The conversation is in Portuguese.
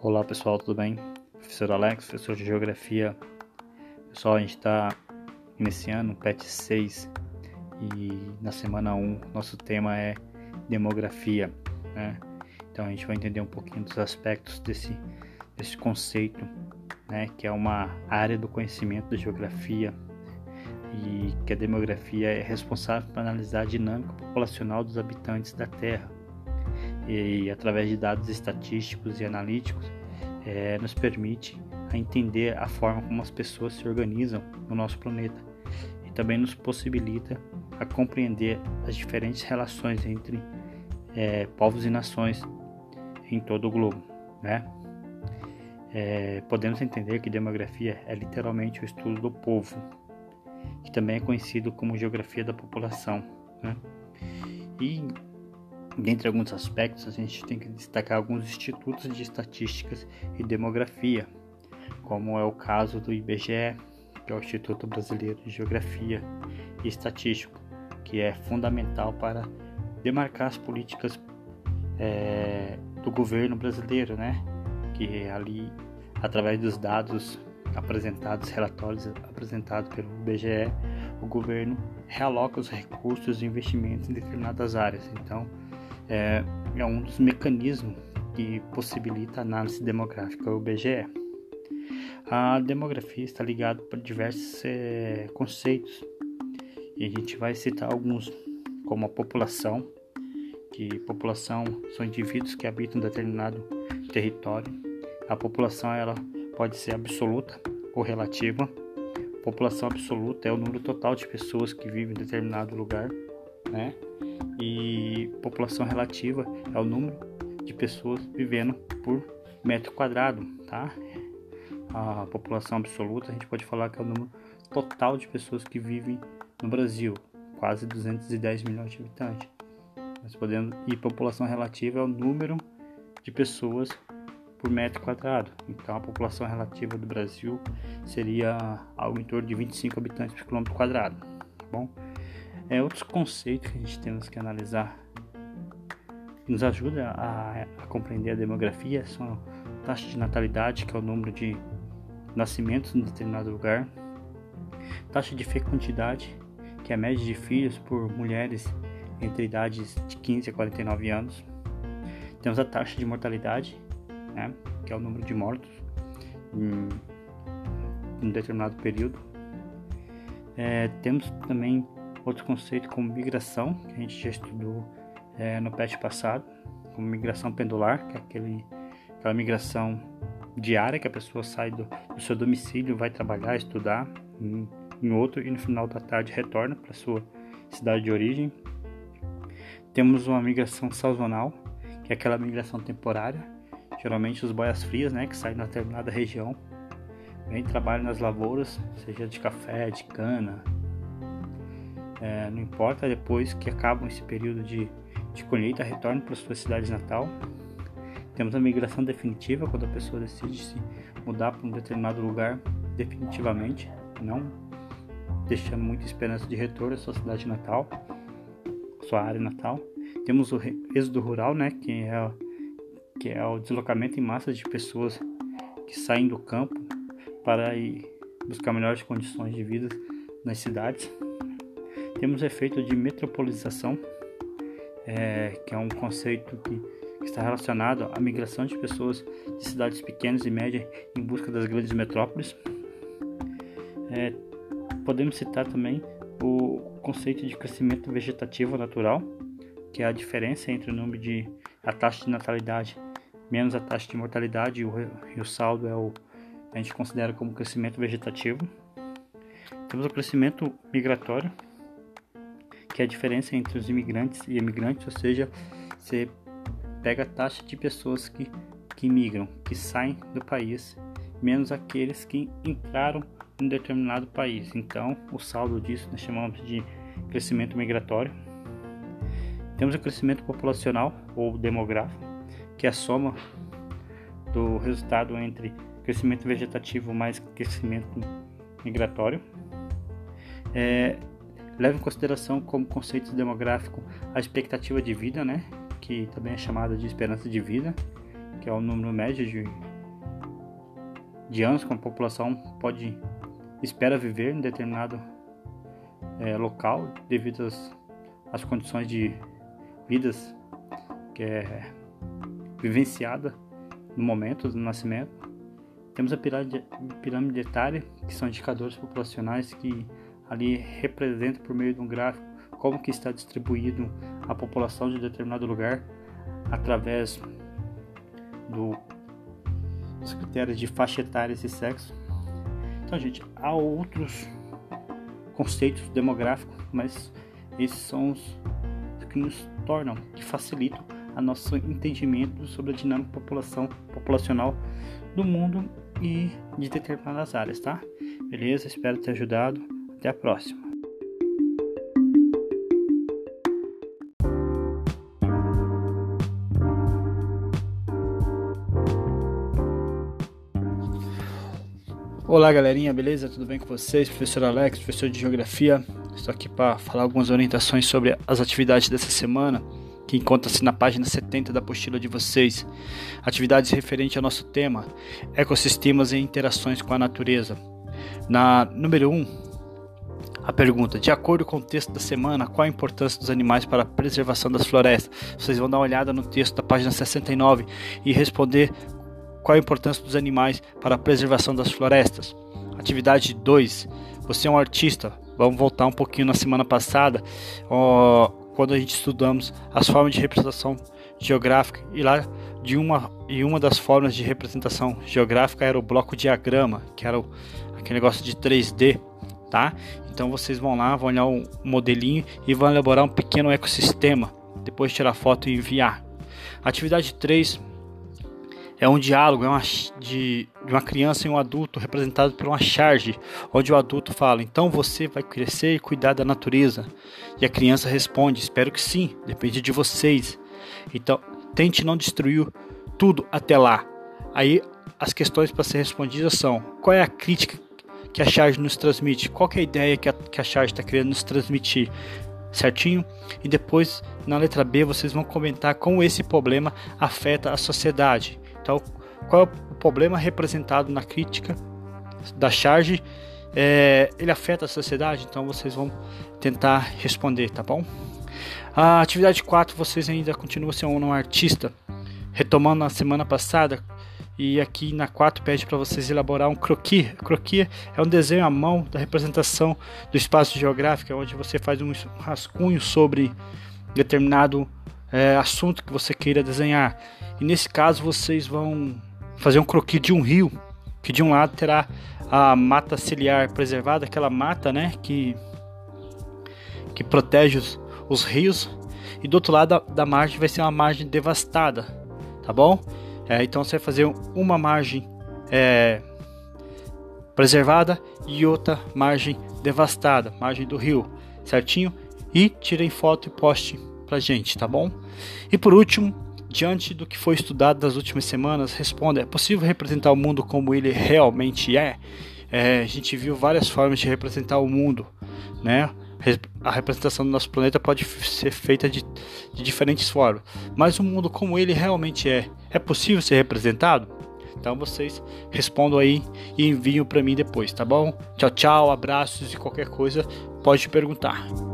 Olá pessoal, tudo bem? Professor Alex, professor de Geografia. Pessoal, a gente está iniciando o PET 6 e na semana 1 nosso tema é demografia, né? Então a gente vai entender um pouquinho dos aspectos desse, desse conceito, né? Que é uma área do conhecimento da geografia e que a demografia é responsável por analisar a dinâmica populacional dos habitantes da Terra. E através de dados estatísticos e analíticos é, nos permite a entender a forma como as pessoas se organizam no nosso planeta. E também nos possibilita a compreender as diferentes relações entre é, povos e nações em todo o globo, né? É, podemos entender que demografia é literalmente o estudo do povo, que também é conhecido como geografia da população, né? E Dentre alguns aspectos, a gente tem que destacar alguns institutos de estatísticas e demografia, como é o caso do IBGE, que é o Instituto Brasileiro de Geografia e Estatística, que é fundamental para demarcar as políticas é, do governo brasileiro, né? Que ali, através dos dados apresentados, relatórios apresentados pelo IBGE, o governo realoca os recursos e investimentos em determinadas áreas. Então, é, é um dos mecanismos que possibilita a análise demográfica, o BGE. A demografia está ligada para diversos é, conceitos e a gente vai citar alguns, como a população, que população são indivíduos que habitam um determinado território. A população ela pode ser absoluta ou relativa. População absoluta é o número total de pessoas que vivem em determinado lugar, né? e população relativa é o número de pessoas vivendo por metro quadrado, tá? A população absoluta a gente pode falar que é o número total de pessoas que vivem no Brasil, quase 210 milhões de habitantes. Nós podemos e população relativa é o número de pessoas por metro quadrado. Então a população relativa do Brasil seria algo em torno de 25 habitantes por quilômetro quadrado, tá bom? É, outros conceitos que a gente temos que analisar que nos ajuda a, a compreender a demografia são a taxa de natalidade, que é o número de nascimentos em determinado lugar, taxa de fecundidade, que é a média de filhos por mulheres entre idades de 15 a 49 anos. Temos a taxa de mortalidade, né, que é o número de mortos em, um determinado período. É, temos também Outro conceito como migração, que a gente já estudou é, no PET passado, como migração pendular, que é aquele, aquela migração diária que a pessoa sai do, do seu domicílio, vai trabalhar, estudar em, em outro e no final da tarde retorna para sua cidade de origem. Temos uma migração sazonal, que é aquela migração temporária, geralmente os boias frias, né, que saem na determinada região, vem trabalham nas lavouras, seja de café, de cana, é, não importa, depois que acabam esse período de, de colheita, retornam para sua cidade natal. Temos a migração definitiva, quando a pessoa decide se mudar para um determinado lugar definitivamente, não deixando muita esperança de retorno à sua cidade natal, sua área natal. Temos o êxodo rural, né, que é, que é o deslocamento em massa de pessoas que saem do campo para ir buscar melhores condições de vida nas cidades. Temos o efeito de metropolização, é, que é um conceito que, que, está relacionado à migração de pessoas de cidades pequenas e médias em busca das grandes metrópoles. É, podemos citar também o conceito de crescimento vegetativo natural, que é a diferença entre o número de a taxa de natalidade menos a taxa de mortalidade e o, e o saldo é o a gente considera como crescimento vegetativo. Temos o crescimento migratório, que é a diferença entre os imigrantes e emigrantes, ou seja, você pega a taxa de pessoas que, que migram, que saem do país, menos aqueles que entraram em um determinado país. Então, o saldo disso nós chamamos de crescimento migratório. Temos o crescimento populacional ou demográfico, que é a soma do resultado entre crescimento vegetativo mais crescimento migratório. É, leva em consideração como conceito demográfico a expectativa de vida, né? Que também é chamada de esperança de vida, que é o número médio de, de anos que a população pode espera viver em determinado é, local devido às, às condições de vidas que é vivenciada no momento do nascimento. Temos a pirâmide, etária, que são indicadores populacionais que ali representam por meio de um gráfico como que está distribuído a população de determinado lugar através do, dos critérios de faixa etária e sexo. Então, gente, há outros conceitos demográficos, mas esses são os que nos tornam, que facilitam a nosso entendimento sobre a dinâmica população, populacional do mundo e de determinadas áreas, tá? Beleza? Espero ter ajudado. Até a próxima. Olá galerinha, beleza? Tudo bem com vocês? Professor Alex, professor de Geografia. Estou aqui para falar algumas orientações sobre as atividades dessa semana que encontra-se na página 70 da apostila de vocês. Atividades referentes ao nosso tema: ecossistemas e interações com a natureza. Na número 1, a pergunta: de acordo com o texto da semana, qual a importância dos animais para a preservação das florestas? Vocês vão dar uma olhada no texto da página 69 e responder qual a importância dos animais para a preservação das florestas. Atividade 2: você é um artista. Vamos voltar um pouquinho na semana passada quando a gente estudamos as formas de representação geográfica e lá de uma e uma das formas de representação geográfica era o bloco diagrama, que era o, aquele negócio de 3D, tá? Então vocês vão lá, vão olhar o modelinho e vão elaborar um pequeno ecossistema, depois tirar foto e enviar. Atividade 3 é um diálogo é uma, de, de, uma criança e um adulto representado por uma charge, onde o adulto fala: Então você vai crescer e cuidar da natureza? E a criança responde: Espero que sim, depende de vocês. Então, tente não destruir tudo até lá. Aí as questões para ser respondidas são: qual é a crítica que a charge nos transmite? Qual é a ideia que a, que a charge está querendo nos transmitir? Certinho? E depois, na letra B, vocês vão comentar como esse problema afeta a sociedade. Então, qual é o problema representado na crítica da charge? É, ele afeta a sociedade? Então, vocês vão tentar responder, tá bom? A atividade 4, vocês ainda continuam sendo um artista. Retomando na semana passada, e aqui na 4 pede para vocês elaborar um croquis. Croquis é um desenho à mão da representação do espaço geográfico, onde você faz um rascunho sobre determinado é, assunto que você queira desenhar. E nesse caso vocês vão fazer um croquis de um rio, que de um lado terá a mata ciliar preservada, aquela mata, né, que que protege os, os rios, e do outro lado da, da, margem vai ser uma margem devastada, tá bom? É, então você vai fazer uma margem é, preservada e outra margem devastada, margem do rio, certinho? E tirem foto e poste pra gente, tá bom? E por último, diante do que foi estudado nas últimas semanas, responda: é possível representar o mundo como ele realmente é? é? A gente viu várias formas de representar o mundo, né? A representação do nosso planeta pode ser feita de, de diferentes formas, mas o mundo como ele realmente é, é possível ser representado? Então vocês respondam aí e enviam para mim depois, tá bom? Tchau, tchau, abraços e qualquer coisa pode perguntar.